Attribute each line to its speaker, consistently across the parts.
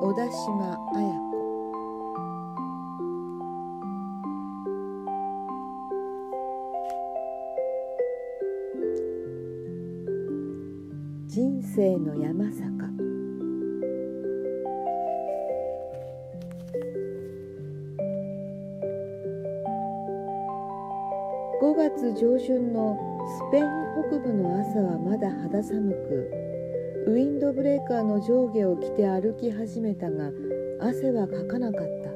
Speaker 1: 小田島綾子。人生の山坂。5月上旬のスペイン北部の朝はまだ肌寒くウィンドブレーカーの上下を着て歩き始めたが汗はかかなかった。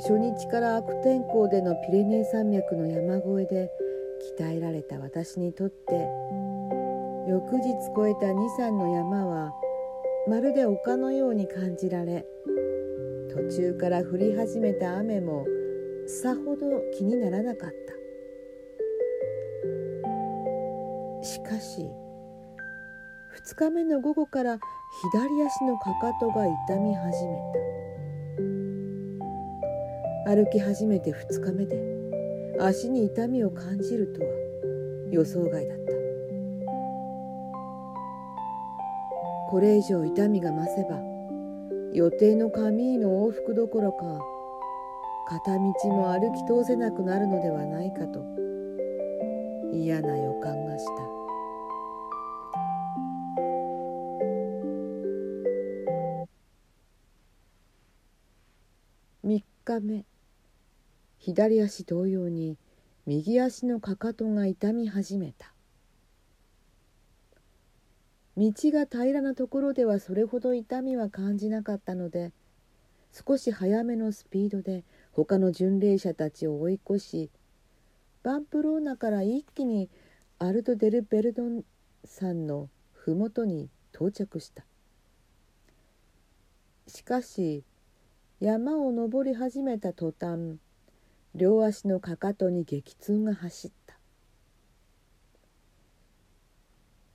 Speaker 1: 初日から悪天候でのピレネー山脈の山越えで鍛えられた私にとって翌日越えた23の山はまるで丘のように感じられ途中から降り始めた雨もさほど気にならなかった。しかし2日目の午後から左足のかかとが痛み始めた。歩き始めて2日目で足に痛みを感じるとは予想外だった。これ以上痛みが増せば予定のカミーの往復どころか片道も歩き通せなくなるのではないかと嫌な予感がした。3日目。左足同様に右足のかかとが痛み始めた。道が平らなところではそれほど痛みは感じなかったので少し早めのスピードで他の巡礼者たちを追い越しバンプローナから一気にアルト・デル・ベルドン山の麓に到着した。しかし山を登り始めた途端両足のかかとに激痛が走った。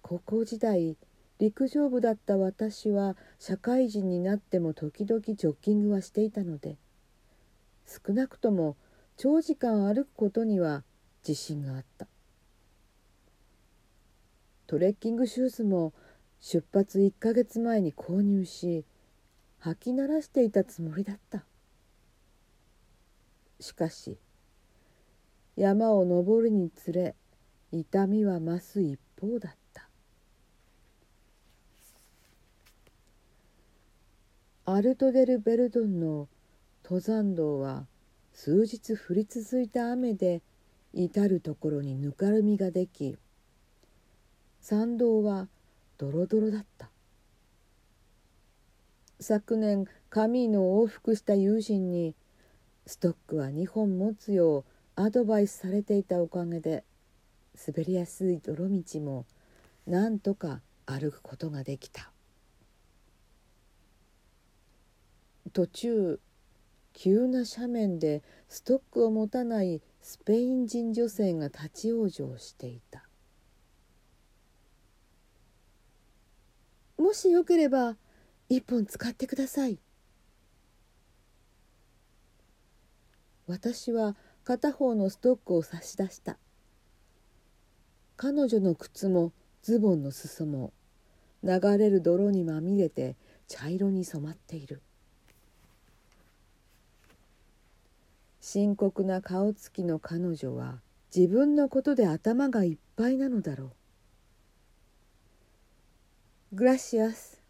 Speaker 1: 高校時代陸上部だった私は社会人になっても時々ジョッキングはしていたので少なくとも長時間歩くことには自信があった。トレッキングシューズも出発1ヶ月前に購入し履き慣らしていたつもりだった。しかし山を登るにつれ痛みは増す一方だった。アルト・デル・ベルドンの登山道は数日降り続いた雨で至る所にぬかるみができ山道はドロドロだった。昨年カミーノを往復した友人にストックは2本持つようアドバイスされていたおかげで滑りやすい泥道もなんとか歩くことができた。途中急な斜面でストックを持たないスペイン人女性が立ち往生していたもしよければ一本使ってください。私は片方のストックを差し出した。彼女の靴もズボンの裾も流れる泥にまみれて茶色に染まっている。深刻な顔つきの彼女は自分のことで頭がいっぱいなのだろう。グラシアス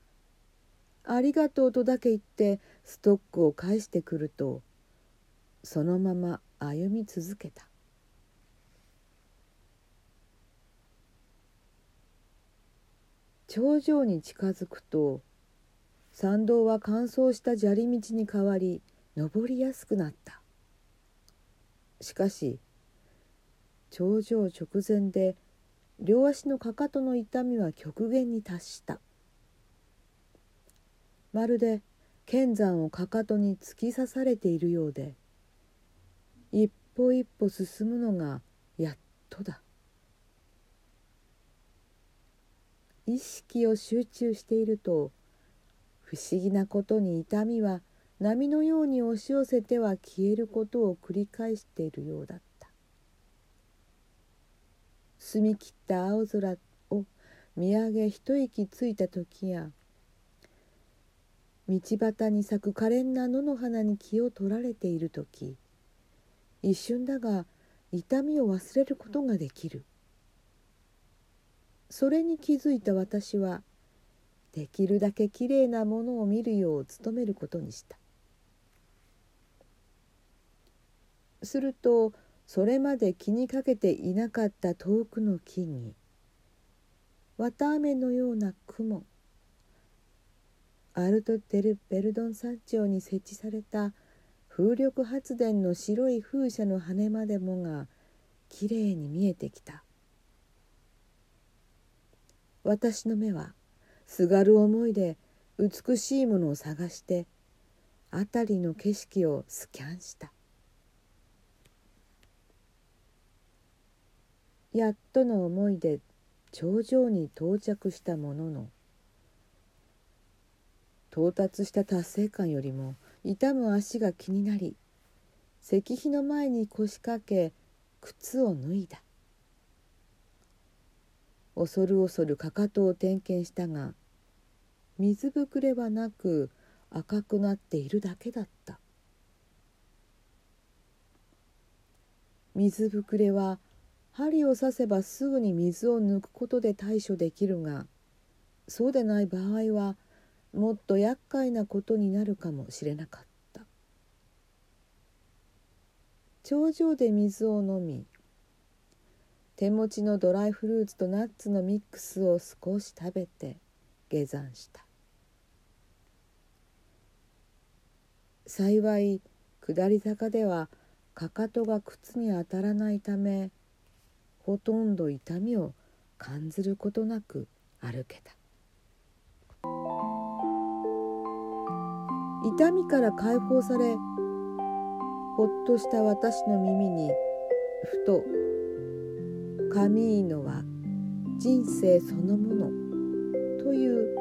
Speaker 1: ありがとうとだけ言ってストックを返してくるとそのまま歩み続けた。頂上に近づくと山道は乾燥した砂利道に変わり登りやすくなった。しかし頂上直前で両足のかかとの痛みは極限に達した。まるで剣山をかかとに突き刺されているようで一歩一歩進むのがやっとだ。意識を集中していると不思議なことに痛みは波のように押し寄せては消えることを繰り返しているようだっ澄み切った青空を見上げ一息ついた時や道端に咲く可憐な野の花に気を取られている時一瞬だが痛みを忘れることができる。それに気づいた私はできるだけきれいなものを見るよう努めることにした。するとそれまで気にかけていなかった遠くの木々綿あめのような雲アルト・テル・ベルドン山頂に設置された風力発電の白い風車の羽までもがきれいに見えてきた。私の目はすがる思いで美しいものを探して辺りの景色をスキャンした。やっとの思いで頂上に到着したものの到達した達成感よりも痛む足が気になり石碑の前に腰掛け靴を脱いだ。恐る恐るかかとを点検したが水ぶくれはなく赤くなっているだけだった。水ぶくれは針を刺せばすぐに水を抜くことで対処できるがそうでない場合はもっと厄介なことになるかもしれなかった。頂上で水を飲み手持ちのドライフルーツとナッツのミックスを少し食べて下山した。幸い下り坂ではかかとが靴に当たらないためほとんど痛みを感じることなく歩けた。痛みから解放されほっとした私の耳にふと「カミーノは人生そのもの」という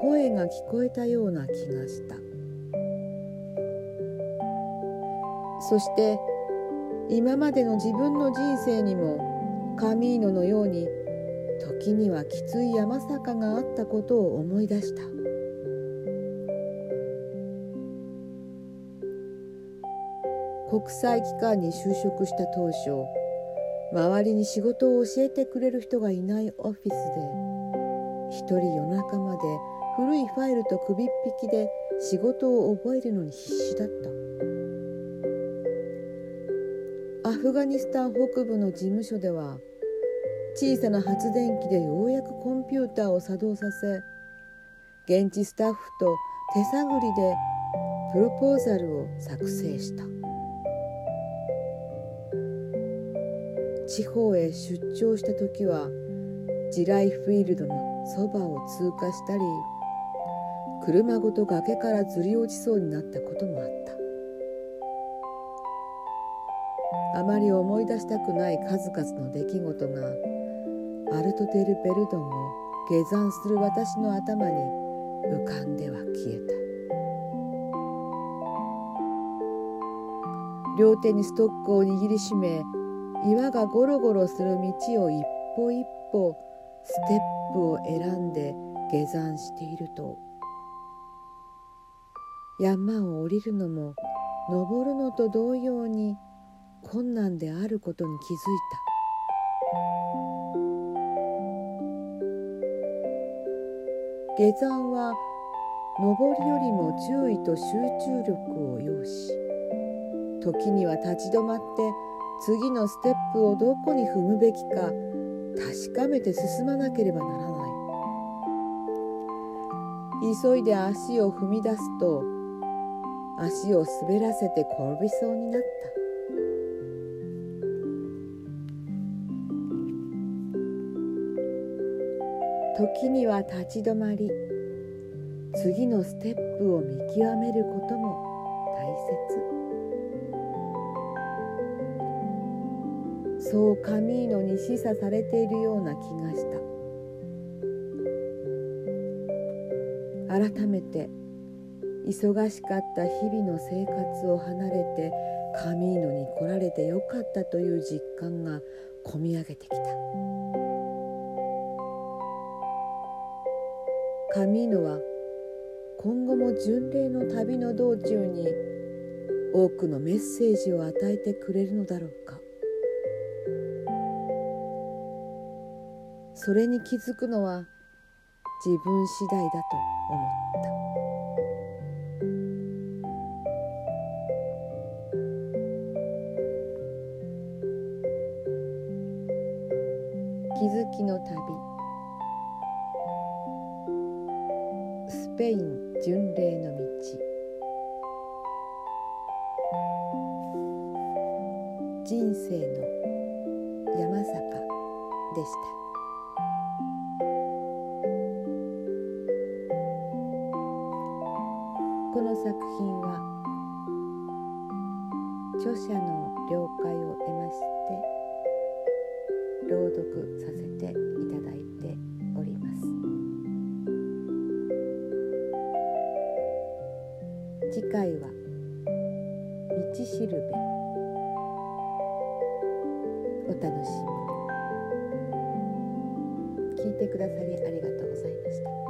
Speaker 1: 声が聞こえたような気がした。そして今までの自分の人生にもカミーノのように時にはきつい山坂があったことを思い出した。国際機関に就職した当初周りに仕事を教えてくれる人がいないオフィスで一人夜中まで古いファイルと首っ引きで仕事を覚えるのに必死だった。フガニスタン北部の事務所では小さな発電機でようやくコンピューターを作動させ現地スタッフと手探りでプロポーザルを作成した。地方へ出張した時は地雷フィールドのそばを通過したり車ごと崖からずり落ちそうになったこともあった。あまり思い出したくない数々の出来事がアルトテル・ベルドンを下山する私の頭に浮かんでは消えた。両手にストックを握りしめ岩がゴロゴロする道を一歩一歩ステップを選んで下山していると。山を降りるのも登るのと同様に困難であることに気づいた。下山は登りよりも注意と集中力を要し時には立ち止まって次のステップをどこに踏むべきか確かめて進まなければならない。急いで足を踏み出すと足を滑らせて転びそうになった。時には立ち止まり次のステップを見極めることも大切。そうカミーノに示唆されているような気がした。改めて忙しかった日々の生活を離れてカミーノに来られてよかったという実感がこみ上げてきた。カミーノは今後も巡礼の旅の道中に多くのメッセージを与えてくれるのだろうか。それに気づくのは自分次第だと思った。気づきの旅。ペイン巡礼の道。人生の山坂でした。この作品は著者の了解を得まして朗読させていただいて次回は道しるべ。お楽しみ聞いてくださりありがとうございました。